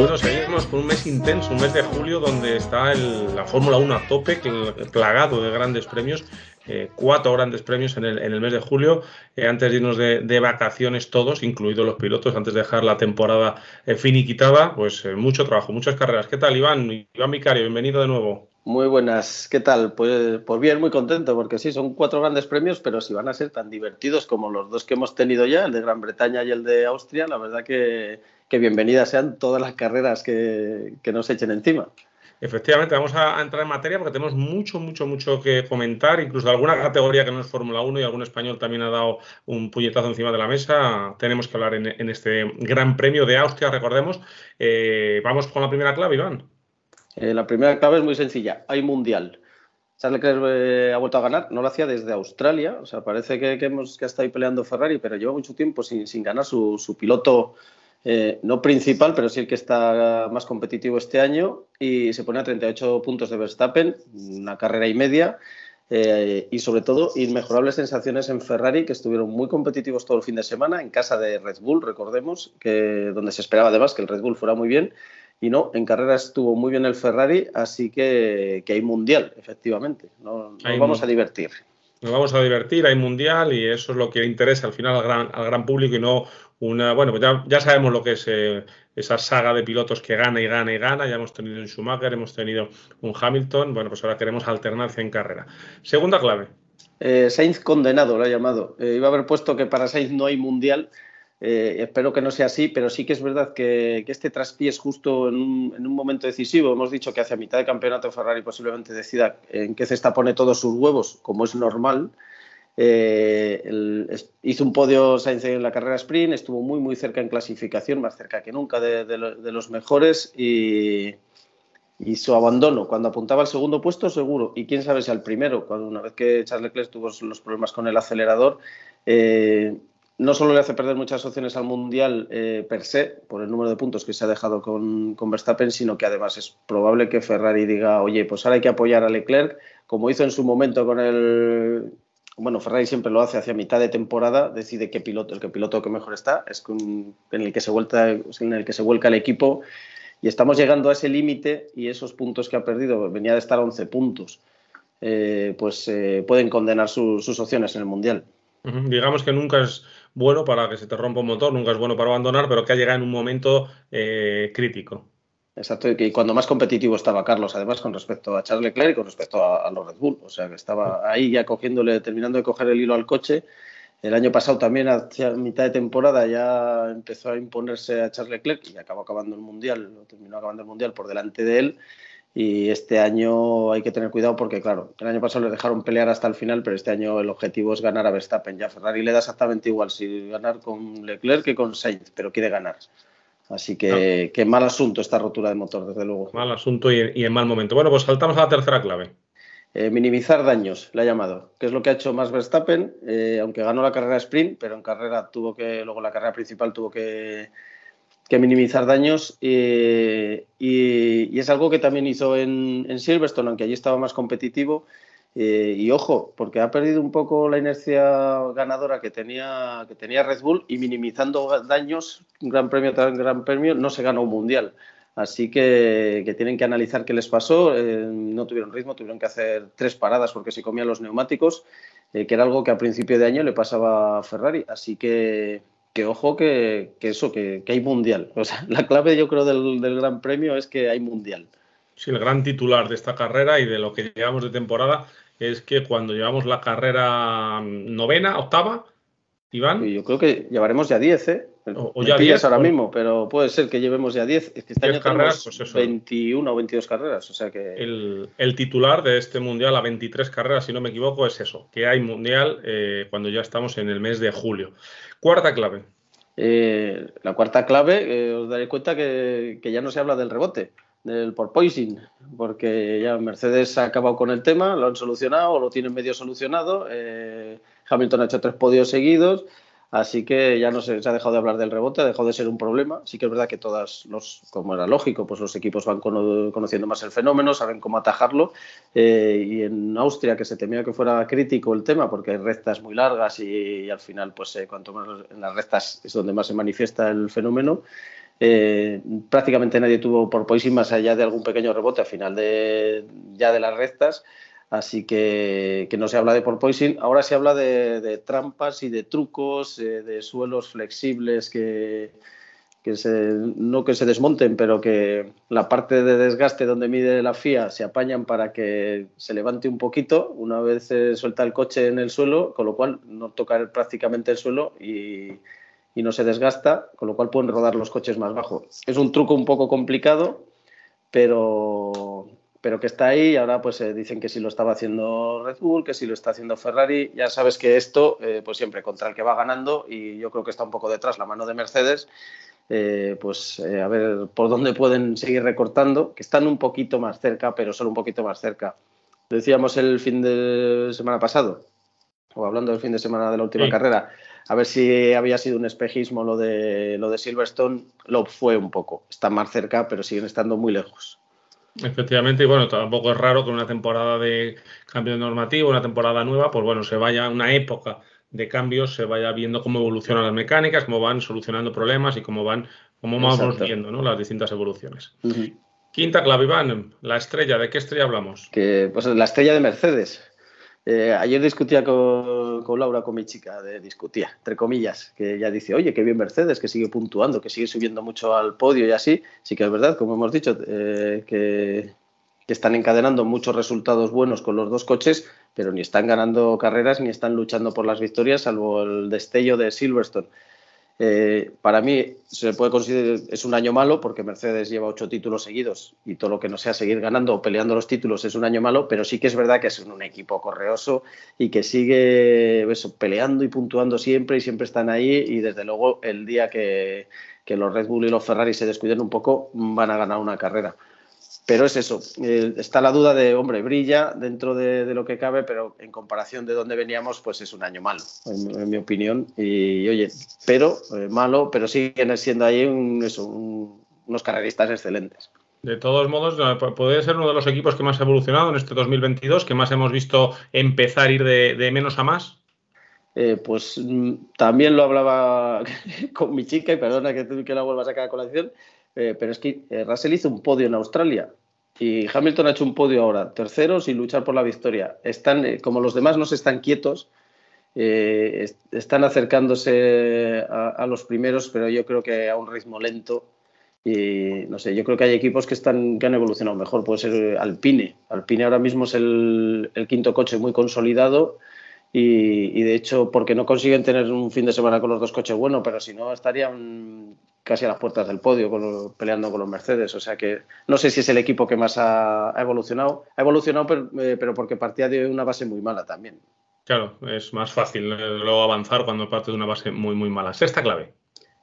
Bueno, seguimos con un mes intenso, un mes de julio donde está la Fórmula 1 a tope, plagado de grandes premios eh, cuatro grandes premios en el, en el mes de julio, eh, antes de irnos de, vacaciones todos, incluidos los pilotos, antes de dejar la temporada eh, finiquitada, pues mucho trabajo, muchas carreras. ¿Qué tal, Iván? Iván Vicario, bienvenido de nuevo. Muy buenas, ¿qué tal? Pues, pues bien, muy contento, porque sí, son cuatro grandes premios, pero si van a ser tan divertidos como los dos que hemos tenido ya, el de Gran Bretaña y el de Austria, la verdad que, que bienvenidas sean todas las carreras que, que nos echen encima. Efectivamente, vamos a, entrar en materia porque tenemos mucho, mucho, mucho que comentar, incluso de alguna categoría que no es Fórmula 1 y algún español también ha dado un puñetazo encima de la mesa. Tenemos que hablar en, este Gran Premio de Austria, recordemos. Eh, vamos con la primera clave, Iván. Eh, la primera clave es muy sencilla, hay mundial. Charles Leclerc eh, ha vuelto a ganar, no lo hacía desde Australia, o sea, parece que, hemos, que está ahí peleando Ferrari, pero lleva mucho tiempo sin, sin ganar su, su piloto eh, no principal, pero sí el que está más competitivo este año y se pone a 38 puntos de Verstappen, una carrera y media. Eh, y sobre todo inmejorables sensaciones en Ferrari que estuvieron muy competitivos todo el fin de semana en casa de Red Bull, recordemos, que donde se esperaba además que el Red Bull fuera muy bien y no, en carrera estuvo muy bien el Ferrari, así que, hay mundial, efectivamente, nos, vamos a divertir. Nos vamos a divertir, hay mundial y eso es lo que interesa al final al gran, al gran público y no una, bueno, pues ya, sabemos lo que es eh, esa saga de pilotos que gana y gana y gana. Ya hemos tenido un Schumacher, hemos tenido un Hamilton. Bueno, pues ahora queremos alternancia en carrera. Segunda clave. Eh, Sainz condenado, lo ha llamado. Eh, iba a haber puesto que para Sainz no hay mundial. espero que no sea así, pero sí que es verdad que, este traspiés justo en un, en un, momento decisivo. Hemos dicho que hacia mitad de campeonato Ferrari posiblemente decida en qué cesta pone todos sus huevos, como es normal. Eh, hizo un podio Sainz en la carrera sprint, estuvo muy muy cerca en clasificación, más cerca que nunca de, los mejores y, su abandono. Cuando apuntaba al segundo puesto seguro. Y quién sabe si al primero, una vez que Charles Leclerc tuvo los problemas con el acelerador, eh, no solo le hace perder muchas opciones al Mundial eh, per se, por el número de puntos que se ha dejado con, Verstappen, sino que además es probable que Ferrari diga, oye, pues ahora hay que apoyar a Leclerc, como hizo en su momento con el, bueno, Ferrari siempre lo hace hacia mitad de temporada, decide qué piloto, el que piloto que mejor está, es en el que se vuelta, en el que se vuelca el equipo y estamos llegando a ese límite y esos puntos que ha perdido, venía de estar a 11 puntos, eh, pues eh, pueden condenar sus opciones en el Mundial. Digamos que nunca es bueno para que se te rompa un motor, nunca es bueno para abandonar, pero que ha llegado en un momento eh, crítico. Exacto, y cuando más competitivo estaba Carlos, además con respecto a Charles Leclerc y con respecto a, los Red Bull, o sea que estaba ahí ya cogiéndole, terminando de coger el hilo al coche. El año pasado también, a mitad de temporada, ya empezó a imponerse a Charles Leclerc y acabó acabando el Mundial, terminó acabando el Mundial por delante de él. Y este año hay que tener cuidado porque, claro, el año pasado le dejaron pelear hasta el final, pero este año el objetivo es ganar a Verstappen. Ya Ferrari le da exactamente igual si ganar con Leclerc que con Sainz, pero quiere ganar. Así que, qué mal asunto esta rotura de motor, desde luego. Mal asunto y, en mal momento. Bueno, pues saltamos a la tercera clave. Eh, minimizar daños, le ha llamado, que es lo que ha hecho más Verstappen, eh, aunque ganó la carrera sprint, pero en carrera tuvo que, luego la carrera principal tuvo que, minimizar daños y, es algo que también hizo en, en Silverstone, aunque allí estaba más competitivo eh, y ojo, porque ha perdido un poco la inercia ganadora que tenía, que tenía Red Bull y minimizando daños, un gran premio tras gran premio, no se ganó un mundial. Así que, tienen que analizar qué les pasó. Eh, no tuvieron ritmo, tuvieron que hacer tres paradas porque se comían los neumáticos, eh, que era algo que a principio de año le pasaba a Ferrari. Así que, que ojo que, eso, que, hay mundial. O sea, la clave yo creo del, del Gran Premio es que hay mundial. Sí, el gran titular de esta carrera y de lo que llevamos de temporada es que cuando llevamos la carrera novena, octava, Iván. Yo creo que llevaremos ya 10, ¿eh? O, ya 10 ahora mismo, pero puede ser que llevemos ya 10. Es que este año carreras, pues 21 o 22 carreras, o sea que... El, titular de este Mundial a 23 carreras, si no me equivoco, es eso, que hay Mundial eh, cuando ya estamos en el mes de julio. Cuarta clave. Eh, la cuarta clave, eh, os daréis cuenta que, que ya no se habla del rebote del porpoising, porque ya Mercedes ha acabado con el tema, lo han solucionado, o lo tienen medio solucionado. Eh, Hamilton ha hecho tres podios seguidos, Así que ya no se, ha dejado de hablar del rebote, ha dejado de ser un problema. Sí que es verdad que todas los, como era lógico, pues los equipos van conociendo más el fenómeno, saben cómo atajarlo. Eh, y en Austria, que se temía que fuera crítico el tema, porque hay rectas muy largas y, al final, pues eh, cuanto más en las rectas es donde más se manifiesta el fenómeno. Eh, prácticamente nadie tuvo por poison más allá de algún pequeño rebote al final de, ya de las rectas. Así que, no se habla de porpoising, ahora se habla de, trampas y de trucos, eh, de suelos flexibles que, no que se desmonten, pero que la parte de desgaste donde mide la FIA se apañan para que se levante un poquito una vez se suelta el coche en el suelo, con lo cual no toca prácticamente el suelo y, y no se desgasta, con lo cual pueden rodar los coches más bajo. Es un truco un poco complicado, pero pero que está ahí y ahora pues eh, dicen que si lo estaba haciendo Red Bull, que si lo está haciendo Ferrari, ya sabes que esto eh, pues siempre contra el que va ganando y yo creo que está un poco detrás la mano de Mercedes, eh, pues a ver por dónde pueden seguir recortando, que están un poquito más cerca, pero solo un poquito más cerca. Decíamos el fin de semana pasado, o hablando del fin de semana de la última carrera, a ver si había sido un espejismo lo de, lo de Silverstone, lo fue un poco, está más cerca, pero siguen estando muy lejos. Efectivamente, y bueno, tampoco es raro que una temporada de cambio normativo, una temporada nueva, pues bueno, se vaya una época de cambios, se vaya viendo cómo evolucionan las mecánicas, cómo van solucionando problemas y cómo van, cómo vamos viendo ¿no? las distintas evoluciones. Quinta clave, Iván, la estrella, ¿de qué estrella hablamos? Que, pues la estrella de Mercedes. Eh, ayer discutía con, Laura, con mi chica, de, discutía, entre comillas, que ella dice, oye, qué bien Mercedes, que sigue puntuando, que sigue subiendo mucho al podio y así. Sí que es verdad, como hemos dicho, eh, que, están encadenando muchos resultados buenos con los dos coches, pero ni están ganando carreras ni están luchando por las victorias, salvo el destello de Silverstone. Eh, para mí se puede considerar es un año malo porque Mercedes lleva ocho títulos seguidos y todo lo que no sea seguir ganando o peleando los títulos es un año malo, pero sí que es verdad que es un equipo correoso y que sigue peleando y puntuando siempre y siempre están ahí y desde luego el día que, que los Red Bull y los Ferrari se descuiden un poco van a ganar una carrera. Pero es eso, eh, está la duda de, hombre, brilla dentro de, lo que cabe, pero en comparación de donde veníamos, pues es un año malo, en, mi opinión. Y, oye, pero eh, malo, pero siguen siendo ahí unos carreristas excelentes. De todos modos, puede ser uno de los equipos que más ha evolucionado en este 2022, que más hemos visto empezar a ir de, menos a más. Eh, pues mm, también lo hablaba con mi chica, y perdona que, que la vuelvas a sacar a colación, eh, pero es que eh, Russell hizo un podio en Australia y Hamilton ha hecho un podio ahora, tercero sin luchar por la victoria. Están, eh, como los demás no se están quietos, están acercándose a, los primeros, pero yo creo que a un ritmo lento. Y no sé, yo creo que hay equipos que, están, que han evolucionado mejor. Puede ser Alpine. Alpine ahora mismo es el, el quinto coche muy consolidado y, de hecho, porque no consiguen tener un fin de semana con los dos coches bueno, pero si no estarían casi a las puertas del podio peleando con los Mercedes. O sea que no sé si es el equipo que más ha, evolucionado. Ha evolucionado, eh, pero, porque partía de una base muy mala también. Claro, es más fácil eh, luego avanzar cuando parte de una base muy, muy mala. Sexta clave.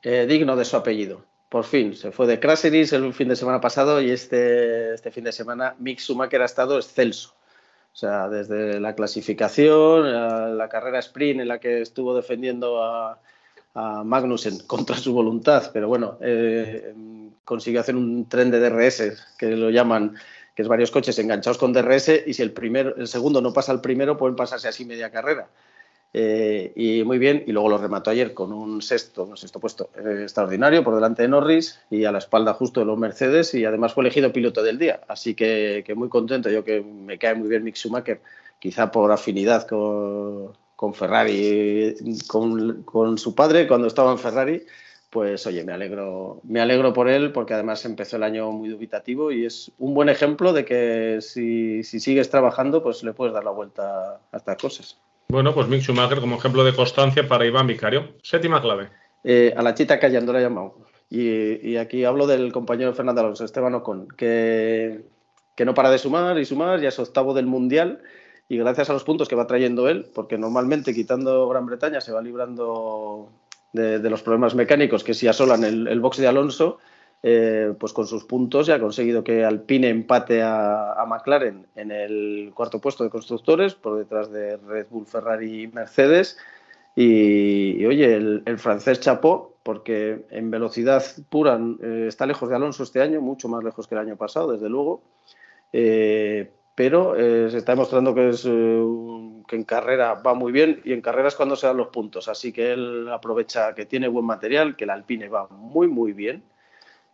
Eh, digno de su apellido. Por fin, se fue de Craseris el fin de semana pasado y este, este fin de semana Mick Schumacher ha estado excelso. O sea, desde la clasificación, la carrera sprint en la que estuvo defendiendo a, Magnussen contra su voluntad, pero bueno, eh, consiguió hacer un tren de DRS, que lo llaman, que es varios coches enganchados con DRS, y si el, primero, el segundo no pasa al primero, pueden pasarse así media carrera. Eh, y muy bien, y luego lo remató ayer con un sexto, un sexto puesto eh, extraordinario por delante de Norris y a la espalda justo de los Mercedes y además fue elegido piloto del día, así que, muy contento, yo que me cae muy bien Mick Schumacher, quizá por afinidad con, con Ferrari, con, con, su padre cuando estaba en Ferrari, pues oye, me alegro, me alegro por él porque además empezó el año muy dubitativo y es un buen ejemplo de que si, si sigues trabajando, pues le puedes dar la vuelta a estas cosas. Bueno, pues Mick Schumacher como ejemplo de constancia para Iván Vicario. Séptima clave. Eh, a la chita callando la llamado. Y, y, aquí hablo del compañero Fernando Alonso, Esteban Ocon, que, que no para de sumar y sumar, ya es octavo del Mundial y gracias a los puntos que va trayendo él, porque normalmente quitando Gran Bretaña se va librando de, los problemas mecánicos que si asolan el, el box de Alonso, eh, pues con sus puntos ya ha conseguido que Alpine empate a, McLaren en el cuarto puesto de constructores, por detrás de Red Bull, Ferrari y Mercedes. Y, oye, el, francés chapó, porque en velocidad pura eh, está lejos de Alonso este año, mucho más lejos que el año pasado, desde luego. Eh, pero se está demostrando que, es, que en carrera va muy bien y en carrera es cuando se dan los puntos. Así que él aprovecha que tiene buen material, que el Alpine va muy, muy bien.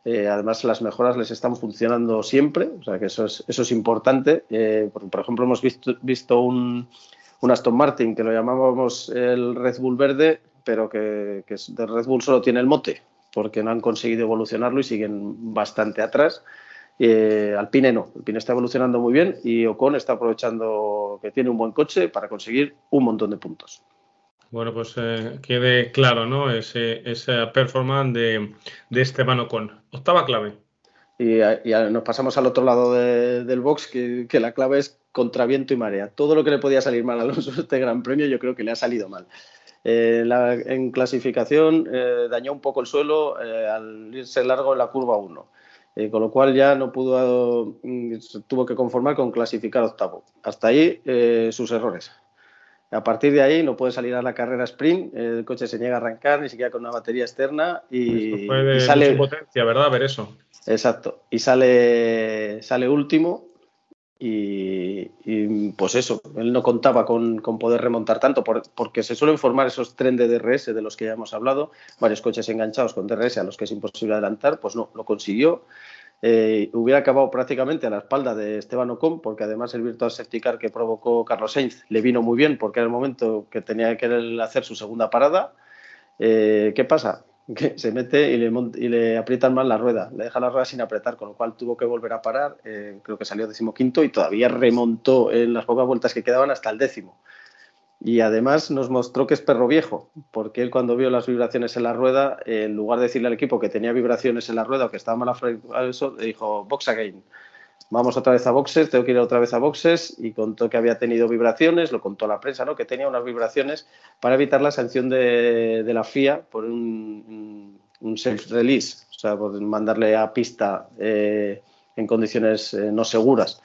Además, las mejoras les están funcionando siempre, o sea que eso es, eso es importante. Por, por, ejemplo, hemos visto, visto un, un Aston Martin que lo llamábamos el Red Bull verde, pero que, que de Red Bull solo tiene el mote, porque no han conseguido evolucionarlo y siguen bastante atrás. Eh, Alpine no, Alpine está evolucionando muy bien y Ocon está aprovechando que tiene un buen coche para conseguir un montón de puntos. Bueno, pues eh, quede claro, ¿no? Ese, esa performance de, de Esteban Ocon. Octava clave. Y, nos pasamos al otro lado del box, que, la clave es contra viento y marea. Todo lo que le podía salir mal a Alonso este Gran Premio, yo creo que le ha salido mal. Eh, en clasificación eh, dañó un poco el suelo eh, al irse largo en la curva 1, con lo cual ya no pudo, mm, tuvo que conformar con clasificar octavo. Hasta ahí sus errores. A partir de ahí no puede salir a la carrera sprint, el coche se niega a arrancar ni siquiera con una batería externa y, sale potencia, ¿verdad? Ver eso. Exacto. Y sale, sale último y, pues eso, él no contaba con, poder remontar tanto porque se suelen formar esos tren de DRS de los que ya hemos hablado, varios coches enganchados con DRS a los que es imposible adelantar, pues no, lo consiguió. Eh, hubiera acabado prácticamente a la espalda de Esteban Ocon, porque además el virtual safety car que provocó Carlos Sainz le vino muy bien porque era el momento que tenía que hacer su segunda parada. Eh, ¿Qué pasa? que se mete y le, y aprietan mal la rueda, le deja la rueda sin apretar, con lo cual tuvo que volver a parar, eh, creo que salió decimoquinto y todavía remontó en las pocas vueltas que quedaban hasta el décimo. Y además nos mostró que es perro viejo, porque él cuando vio las vibraciones en la rueda, en lugar de decirle al equipo que tenía vibraciones en la rueda o que estaba mal a eso, dijo box again vamos otra vez a boxes, tengo que ir otra vez a boxes y contó que había tenido vibraciones, lo contó la prensa, ¿no? que tenía unas vibraciones para evitar la sanción de, la FIA por un, un self-release, o sea, por mandarle a pista eh, en condiciones eh, no seguras.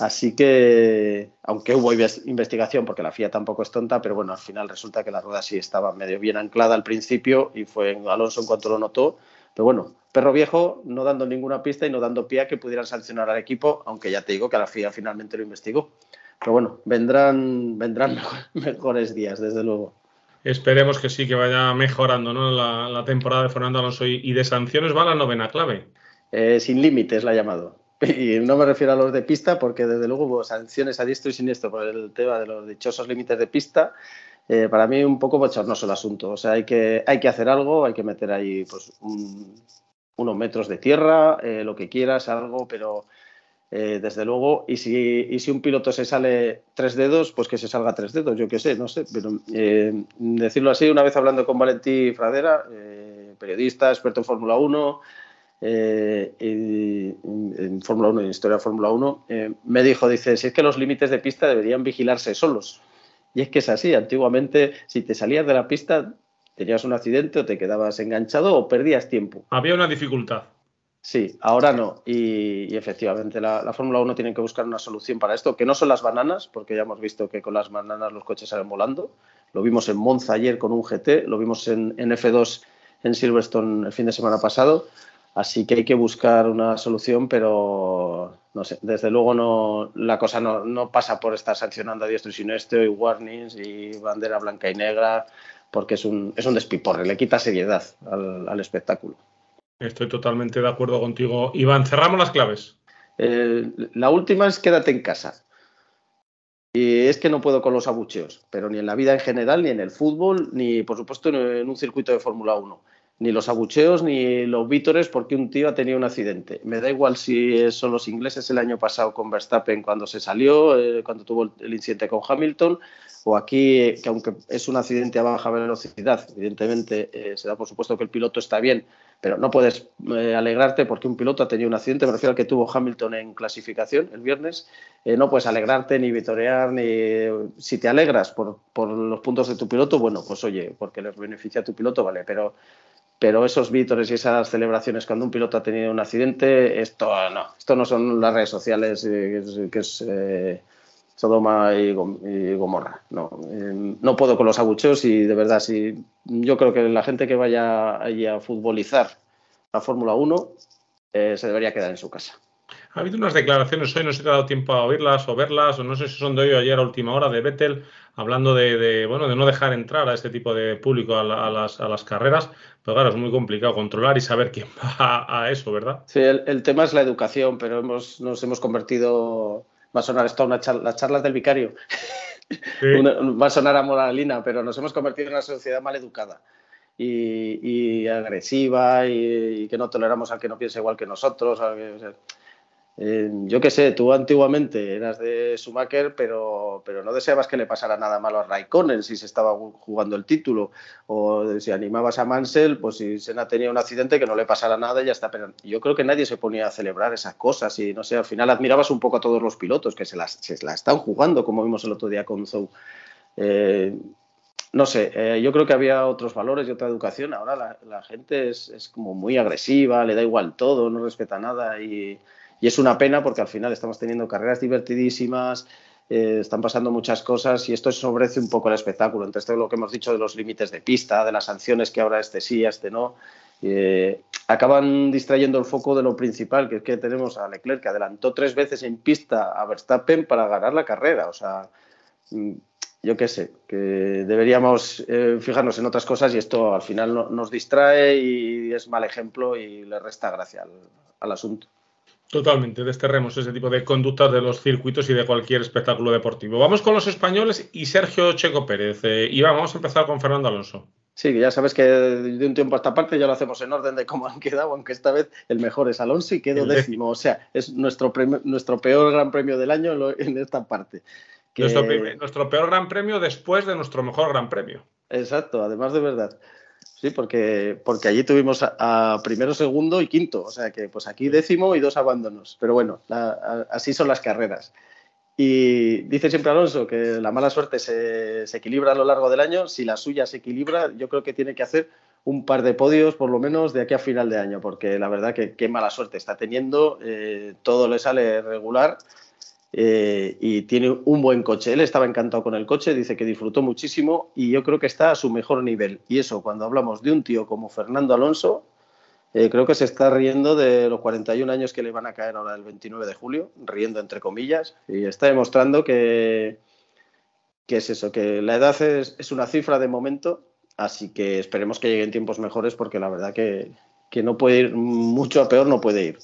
Así que, aunque hubo investigación, porque la FIA tampoco es tonta, pero bueno, al final resulta que la rueda sí estaba medio bien anclada al principio y fue Alonso en cuanto lo notó. Pero bueno, perro viejo, no dando ninguna pista y no dando pie a que pudieran sancionar al equipo, aunque ya te digo que la FIA finalmente lo investigó. Pero bueno, vendrán, vendrán mejores días, desde luego. Esperemos que sí, que vaya mejorando ¿no? la, temporada de Fernando Alonso. Y, de sanciones va la novena clave. Eh, sin límites la ha llamado. Y no me refiero a los de pista, porque desde luego hubo sanciones a diestro y siniestro por el tema de los dichosos límites de pista. Eh, para mí un poco bochornoso el asunto. O sea, hay que, hay que hacer algo, hay que meter ahí pues, un, unos metros de tierra, eh, lo que quieras, algo, pero eh, desde luego, y si, y si un piloto se sale tres dedos, pues que se salga tres dedos, yo qué sé, no sé, pero eh, decirlo así, una vez hablando con Valentí Fradera, periodista, experto en Fórmula 1, en Fórmula 1, en historia de Fórmula 1, me dijo, dice, si es que los límites de pista deberían vigilarse solos. Y es que es así, antiguamente si te salías de la pista tenías un accidente o te quedabas enganchado o perdías tiempo. Había una dificultad. Sí, ahora no. Y, efectivamente, la, Fórmula 1 tiene que buscar una solución para esto, que no son las bananas, porque ya hemos visto que con las bananas los coches salen volando. Lo vimos en Monza ayer con un GT, lo vimos en, F2 en Silverstone el fin de semana pasado. Así que hay que buscar una solución, pero no sé, desde luego no, la cosa no, no pasa por estar sancionando a diestro y siniestro y warnings y bandera blanca y negra porque es un, es un despiporre, le quita seriedad al, espectáculo. Estoy totalmente de acuerdo contigo. Iván, cerramos las claves. Eh, la última es quédate en casa. Y es que no puedo con los abucheos, pero ni en la vida en general, ni en el fútbol, ni por supuesto en un circuito de Fórmula 1 ni los abucheos ni los vítores porque un tío ha tenido un accidente. Me da igual si son los ingleses el año pasado con Verstappen cuando se salió, eh, cuando tuvo el incidente con Hamilton, o aquí, que aunque es un accidente a baja velocidad, evidentemente eh, se da por supuesto que el piloto está bien, pero no puedes eh, alegrarte porque un piloto ha tenido un accidente, me refiero al que tuvo Hamilton en clasificación el viernes, no puedes alegrarte ni vitorear, ni si te alegras por, por los puntos de tu piloto, bueno, pues oye, porque les beneficia a tu piloto, vale, pero pero esos vítores y esas celebraciones cuando un piloto ha tenido un accidente, esto no, esto no son las redes sociales, eh, que es, eh, Sodoma y, Gomorra. No, eh, no puedo con los abucheos y de verdad, sí, yo creo que la gente que vaya a futbolizar la Fórmula 1 eh, se debería quedar en su casa. Ha habido unas declaraciones hoy, no sé si te ha dado tiempo a oírlas o verlas, o no sé si son de hoy o ayer a última hora, de Vettel, hablando de, bueno, de no dejar entrar a este tipo de público a, las, carreras. Pero claro, es muy complicado controlar y saber quién va a, eso, ¿verdad? Sí, el, tema es la educación, pero hemos, nos hemos convertido, va a sonar esto, una las charlas del vicario. va a sonar a moralina, pero nos hemos convertido en una sociedad mal educada y, agresiva y, que no toleramos al que no piensa igual que nosotros. Eh, yo qué sé, tú antiguamente eras de Schumacher, pero, pero no deseabas que le pasara nada malo a Raikkonen si se estaba jugando el título. O si animabas a Mansell, pues si Senna tenía un accidente, que no le pasara nada y ya está. Pero yo creo que nadie se ponía a celebrar esas cosas y no sé, al final admirabas un poco a todos los pilotos que se las, la están jugando, como vimos el otro día con Zou. Eh, no sé, eh, yo creo que había otros valores y otra educación. Ahora la, gente es, como muy agresiva, le da igual todo, no respeta nada y, es una pena porque al final estamos teniendo carreras divertidísimas, eh, están pasando muchas cosas y esto sobrece un poco el espectáculo. Entonces, todo lo que hemos dicho de los límites de pista, de las sanciones que ahora este sí, este no, eh, acaban distrayendo el foco de lo principal, que es que tenemos a Leclerc que adelantó tres veces en pista a Verstappen para ganar la carrera. O sea, mm, yo qué sé, que deberíamos eh, fijarnos en otras cosas y esto al final nos distrae y es mal ejemplo y le resta gracia al, asunto. Totalmente, desterremos ese tipo de conductas de los circuitos y de cualquier espectáculo deportivo. Vamos con los españoles y Sergio Checo Pérez. Eh, y vamos a empezar con Fernando Alonso. Sí, ya sabes que de un tiempo a esta parte ya lo hacemos en orden de cómo han quedado, aunque esta vez el mejor es Alonso y quedó décimo. O sea, es nuestro, nuestro peor gran premio del año en esta parte. Nuestro, peor gran premio después de nuestro mejor gran premio. Exacto, además de verdad. Sí, porque, porque allí tuvimos a, primero, segundo y quinto. O sea que pues aquí décimo y dos abandonos. Pero bueno, así son las carreras. Y dice siempre Alonso que la mala suerte se, equilibra a lo largo del año. Si la suya se equilibra, yo creo que tiene que hacer un par de podios por lo menos de aquí a final de año, porque la verdad que qué mala suerte está teniendo. Eh, todo le sale regular eh, y tiene un buen coche. Él estaba encantado con el coche, dice que disfrutó muchísimo y yo creo que está a su mejor nivel. Y eso, cuando hablamos de un tío como Fernando Alonso, eh, creo que se está riendo de los 41 años que le van a caer ahora el 29 de julio, riendo entre comillas, y está demostrando que, que es eso, que la edad es, es una cifra de momento, así que esperemos que lleguen tiempos mejores porque la verdad que, que no puede ir mucho a peor, no puede ir.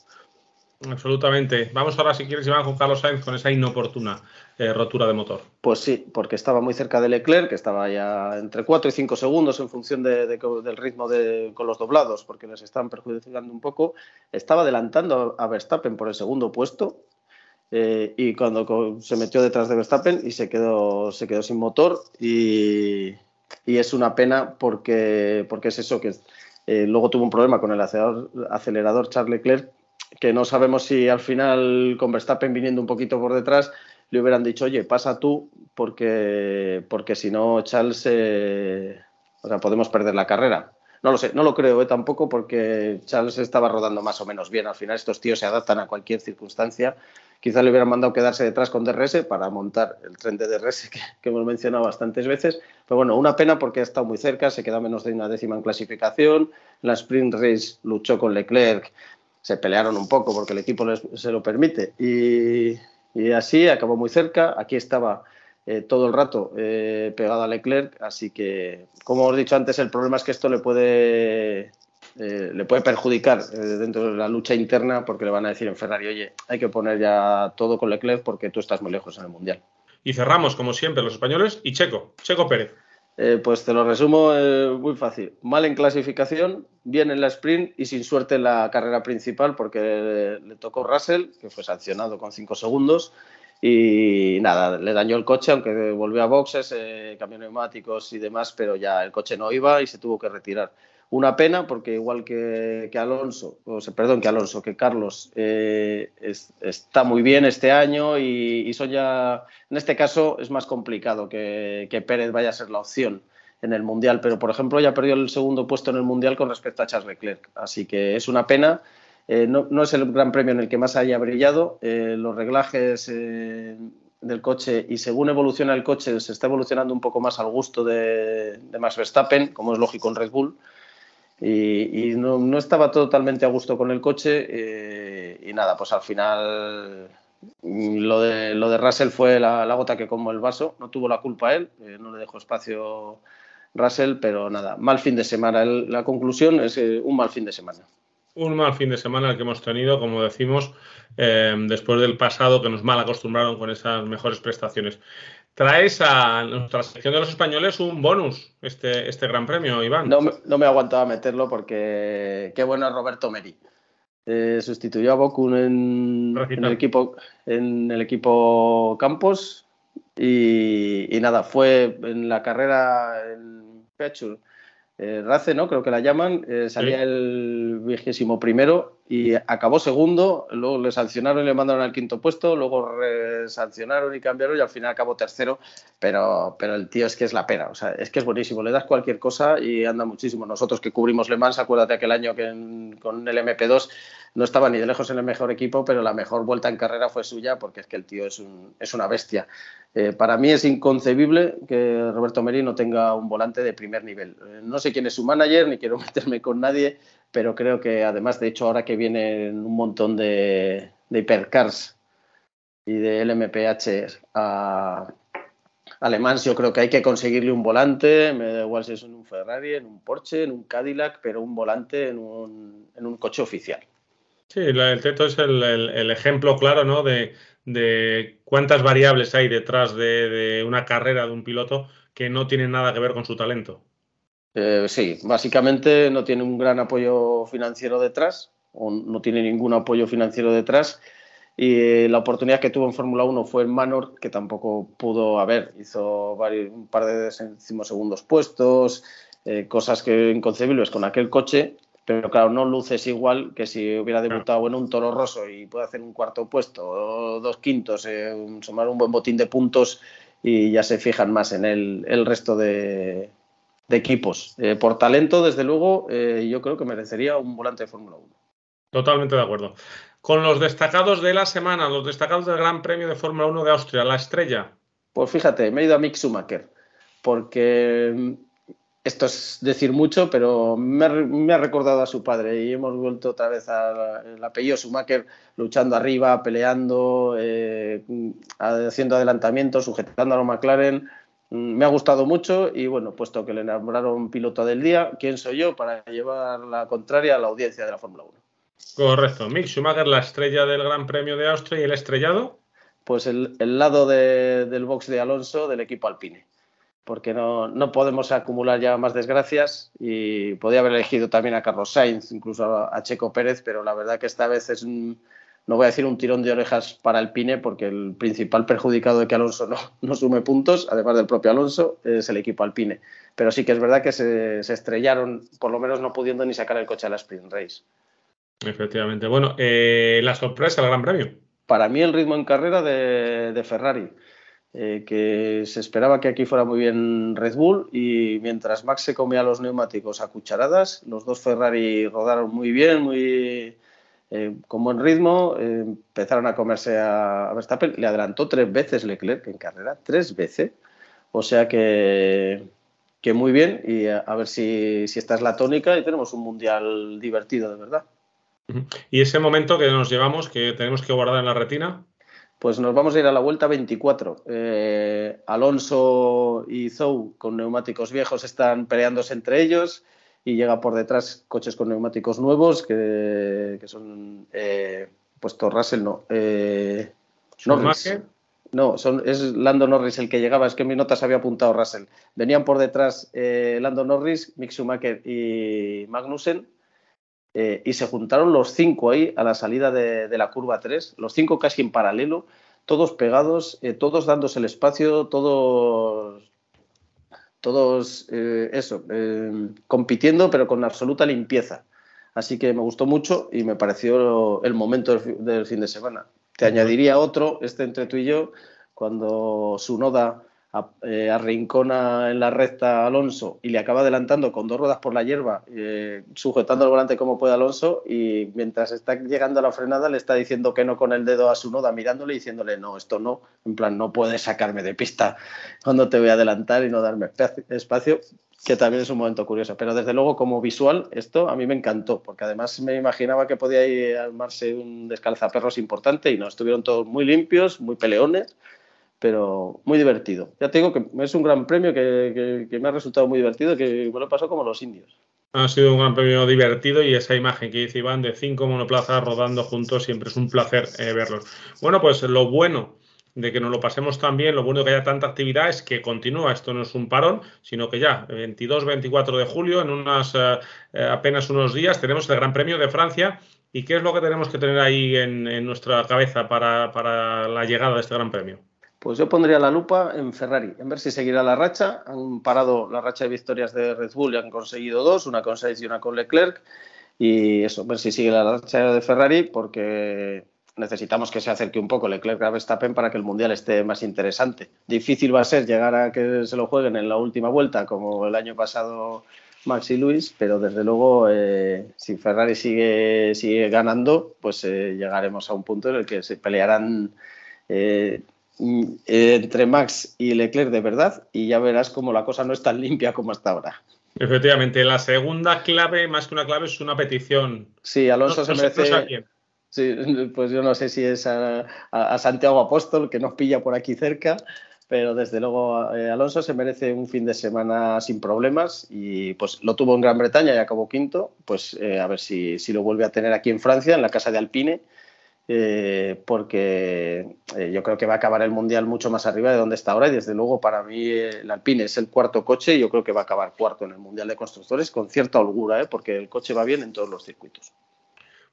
Absolutamente. Vamos ahora, si quieres, Iván, con Carlos Sainz con esa inoportuna eh, rotura de motor. Pues sí, porque estaba muy cerca de Leclerc, que estaba ya entre 4 y 5 segundos en función del ritmo de, con los doblados, porque les están perjudicando un poco. Estaba adelantando a, Verstappen por el segundo puesto. Eh, y cuando se metió detrás de Verstappen y se quedó, se quedó sin motor y, es una pena porque, porque es eso que eh, luego tuvo un problema con el acelerador Charles Leclerc que no sabemos si al final con Verstappen viniendo un poquito por detrás le hubieran dicho, oye, pasa tú, porque, porque si no, Charles, o sea, podemos perder la carrera. No lo sé, no lo creo ¿eh? tampoco, porque Charles estaba rodando más o menos bien. Al final, estos tíos se adaptan a cualquier circunstancia. Quizá le hubieran mandado quedarse detrás con DRS para montar el tren de DRS que, que, hemos mencionado bastantes veces. Pero bueno, una pena porque ha estado muy cerca, se queda menos de una décima en clasificación. En la sprint race luchó con Leclerc, se pelearon un poco porque el equipo se lo permite. Y, así acabó muy cerca. Aquí estaba eh, todo el rato eh, pegado a Leclerc. Así que, como os he dicho antes, el problema es que esto le puede, eh, le puede perjudicar dentro de la lucha interna porque le van a decir en Ferrari, oye, hay que poner ya todo con Leclerc porque tú estás muy lejos en el Mundial. Y cerramos, como siempre, los españoles y Checo, Checo Pérez. Eh, pues te lo resumo eh, muy fácil. Mal en clasificación, bien en la sprint y sin suerte en la carrera principal porque le, tocó Russell, que fue sancionado con cinco segundos. Y nada, le dañó el coche, aunque volvió a boxes, eh, cambió neumáticos y demás, pero ya el coche no iba y se tuvo que retirar. Una pena porque igual que, Alonso, o sea, perdón, que Alonso, que Carlos eh, está muy bien este año y, son ya, en este caso es más complicado que, Pérez vaya a ser la opción en el Mundial, pero por ejemplo ya perdió el segundo puesto en el Mundial con respecto a Charles Leclerc, así que es una pena. Eh, no, es el gran premio en el que más haya brillado, eh, los reglajes del coche y según evoluciona el coche se está evolucionando un poco más al gusto de, Max Verstappen, como es lógico en Red Bull. Y, no, estaba totalmente a gusto con el coche eh, y nada, pues al final lo de, lo de Russell fue la, gota que como el vaso, no tuvo la culpa él, eh, no le dejó espacio Russell, pero nada, mal fin de semana. la conclusión es eh, un mal fin de semana un mal fin de semana el que hemos tenido, como decimos, después del pasado que nos mal acostumbraron con esas mejores prestaciones. Traes a nuestra sección de los españoles un bonus, este, este gran premio, Iván. No, no me aguantaba meterlo porque qué bueno es Roberto Meri. Eh, sustituyó a Bocun en, el equipo, en el equipo Campos y, y, nada, fue en la carrera en Pechur eh, Race, ¿no? Creo que la llaman, eh, salía el vigésimo primero y acabó segundo, luego le sancionaron y le mandaron al quinto puesto, luego sancionaron y cambiaron y al final acabó tercero, pero, pero el tío es que es la pena, o sea, es que es buenísimo, le das cualquier cosa y anda muchísimo. Nosotros que cubrimos Le Mans, acuérdate aquel año que con el MP2 no estaba ni de lejos en el mejor equipo, pero la mejor vuelta en carrera fue suya porque es que el tío es, un, es una bestia. Eh, para mí es inconcebible que Roberto Meri no tenga un volante de primer nivel. Eh, no sé quién es su manager, ni quiero meterme con nadie, pero creo que además, de hecho, ahora que vienen un montón de, de hipercars y de LMPH a, Alemán, yo creo que hay que conseguirle un volante, me da igual si es en un Ferrari, en un Porsche, en un Cadillac, pero un volante en un, en un coche oficial. Sí, el teto es el, ejemplo claro ¿no? de, cuántas variables hay detrás de, una carrera de un piloto que no tienen nada que ver con su talento. Eh, sí, básicamente no tiene un gran apoyo financiero detrás, o no tiene ningún apoyo financiero detrás. Y la oportunidad que tuvo en Fórmula 1 fue en Manor, que tampoco pudo haber. Hizo un par de segundos puestos, eh, cosas que inconcebibles con aquel coche pero claro, no luces igual que si hubiera debutado en un toro roso y puede hacer un cuarto puesto o dos quintos, eh, sumar un buen botín de puntos y ya se fijan más en el, el resto de, equipos. Eh, por talento, desde luego, eh, yo creo que merecería un volante de Fórmula 1. Totalmente de acuerdo. Con los destacados de la semana, los destacados del Gran Premio de Fórmula 1 de Austria, la estrella. Pues fíjate, me he ido a Mick Schumacher, porque esto es decir mucho, pero me ha, recordado a su padre y hemos vuelto otra vez al apellido Schumacher luchando arriba, peleando, eh, haciendo adelantamientos, sujetando a los McLaren. Me ha gustado mucho y bueno, puesto que le enamoraron piloto del día, ¿quién soy yo para llevar la contraria a la audiencia de la Fórmula 1? Correcto. Mick Schumacher, la estrella del Gran Premio de Austria y el estrellado. Pues el, lado del box de Alonso del equipo Alpine porque no, no, podemos acumular ya más desgracias y podía haber elegido también a Carlos Sainz, incluso a, Checo Pérez, pero la verdad que esta vez es, no voy a decir un tirón de orejas para el Pine, porque el principal perjudicado de que Alonso no, no sume puntos, además del propio Alonso, es el equipo Alpine. Pero sí que es verdad que se, estrellaron, por lo menos no pudiendo ni sacar el coche a la Sprint Race. Efectivamente. Bueno, eh, la sorpresa, el Gran Premio. Para mí el ritmo en carrera de, de Ferrari. Eh, que se esperaba que aquí fuera muy bien Red Bull y mientras Max se comía los neumáticos a cucharadas, los dos Ferrari rodaron muy bien, muy eh, con buen ritmo, eh, empezaron a comerse a, Verstappen, le adelantó tres veces Leclerc en carrera, tres veces, o sea que, que muy bien y a, ver si, si esta es la tónica y tenemos un mundial divertido de verdad. ¿Y ese momento que nos llevamos, que tenemos que guardar en la retina? Pues nos vamos a ir a la vuelta 24. Eh, Alonso y Zou con neumáticos viejos están peleándose entre ellos y llega por detrás coches con neumáticos nuevos que, son eh, puesto Russell no eh, Norris. No, son, es Lando Norris el que llegaba, es que en mi notas había apuntado Russell. Venían por detrás eh, Lando Norris, Mick Schumacher y Magnussen eh, y se juntaron los cinco ahí a la salida de, la curva 3, los cinco casi en paralelo, todos pegados, eh, todos dándose el espacio, todos, todos eh, eso, compitiendo pero con absoluta limpieza. Así que me gustó mucho y me pareció el momento del, fin de semana. Te añadiría otro, este entre tú y yo, cuando Sunoda eh, arrincona en la recta Alonso y le acaba adelantando con dos ruedas por la hierba, eh, sujetando el volante como puede Alonso y mientras está llegando a la frenada le está diciendo que no con el dedo a su noda, mirándole y diciéndole no, esto no, en plan no puedes sacarme de pista cuando te voy a adelantar y no darme espacio, que también es un momento curioso. Pero desde luego como visual esto a mí me encantó, porque además me imaginaba que podía armarse un descalzaperros importante y no, estuvieron todos muy limpios, muy peleones pero muy divertido. Ya te digo que es un gran premio que, me ha resultado muy divertido, que me lo pasó como los indios. Ha sido un gran premio divertido y esa imagen que dice Iván de cinco monoplazas rodando juntos siempre es un placer eh, verlos. Bueno, pues lo bueno de que nos lo pasemos tan bien, lo bueno de que haya tanta actividad es que continúa, esto no es un parón, sino que ya 22-24 de julio, en unas eh, eh, apenas unos días, tenemos el Gran Premio de Francia. ¿Y qué es lo que tenemos que tener ahí en, nuestra cabeza para la llegada de este Gran Premio? Pues yo pondría la lupa en Ferrari, en ver si seguirá la racha. Han parado la racha de victorias de Red Bull y han conseguido dos, una con Sainz y una con Leclerc. Y eso, ver si sigue la racha de Ferrari, porque necesitamos que se acerque un poco Leclerc a Verstappen para que el mundial esté más interesante. Difícil va a ser llegar a que se lo jueguen en la última vuelta, como el año pasado Max y Luis, pero desde luego, eh, si Ferrari sigue, sigue ganando, pues eh, llegaremos a un punto en el que se pelearán. Eh, entre Max y Leclerc de verdad y ya verás cómo la cosa no es tan limpia como hasta ahora. Efectivamente, la segunda clave, más que una clave, es una petición. Sí, Alonso se merece. sí, pues yo no sé si es a, Santiago Apóstol, que nos pilla por aquí cerca, pero desde luego eh, Alonso se merece un fin de semana sin problemas y pues lo tuvo en Gran Bretaña y acabó quinto, pues eh, a ver si, si, lo vuelve a tener aquí en Francia, en la casa de Alpine eh, porque eh, yo creo que va a acabar el Mundial mucho más arriba de donde está ahora y desde luego para mí eh, el Alpine es el cuarto coche y yo creo que va a acabar cuarto en el Mundial de Constructores con cierta holgura, porque el coche va bien en todos los circuitos.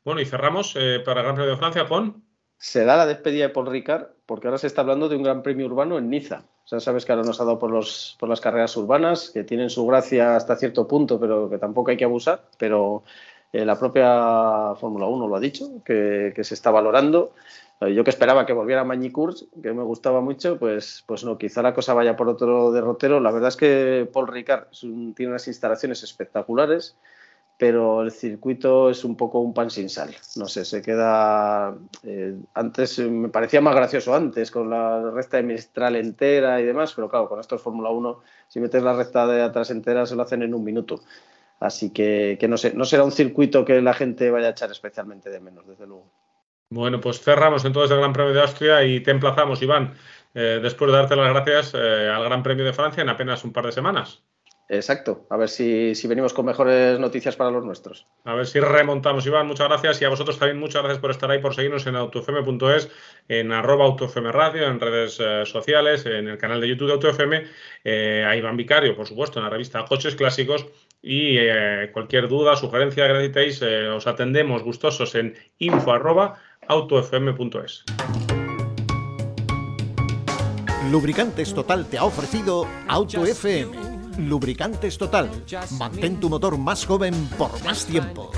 Bueno, y cerramos para el Gran Premio de Francia con... Se da la despedida de Paul Ricard porque ahora se está hablando de un Gran Premio urbano en Niza. O sea, sabes que ahora nos ha dado por, los, por las carreras urbanas, que tienen su gracia hasta cierto punto, pero que tampoco hay que abusar. Pero eh, la propia Fórmula 1 lo ha dicho, que, se está valorando. Eh, yo que esperaba que volviera Magny que me gustaba mucho, pues, pues no, quizá la cosa vaya por otro derrotero. La verdad es que Paul Ricard tiene unas instalaciones espectaculares, pero el circuito es un poco un pan sin sal. No sé, se queda. Eh, antes me parecía más gracioso antes, con la recta de Mistral entera y demás, pero claro, con esto es Fórmula 1, si metes la recta de atrás entera, se lo hacen en un minuto. Así que, no, sé, no será un circuito que la gente vaya a echar especialmente de menos, desde luego. Bueno, pues cerramos entonces el Gran Premio de Austria y te emplazamos, Iván, eh, después de darte las gracias eh, al Gran Premio de Francia en apenas un par de semanas. Exacto, a ver si, venimos con mejores noticias para los nuestros. A ver si remontamos, Iván, muchas gracias y a vosotros también muchas gracias por estar ahí, por seguirnos en autofm.es, en arroba autofm radio, en redes eh, sociales, en el canal de YouTube de autofm, a Iván Vicario, por supuesto, en la revista Coches Clásicos y eh, cualquier duda, sugerencia que necesitéis, eh, os atendemos gustosos en info.autofm.es. Lubricantes Total te ha ofrecido Auto FM. Lubricantes Total. Mantén tu motor más joven por más tiempo.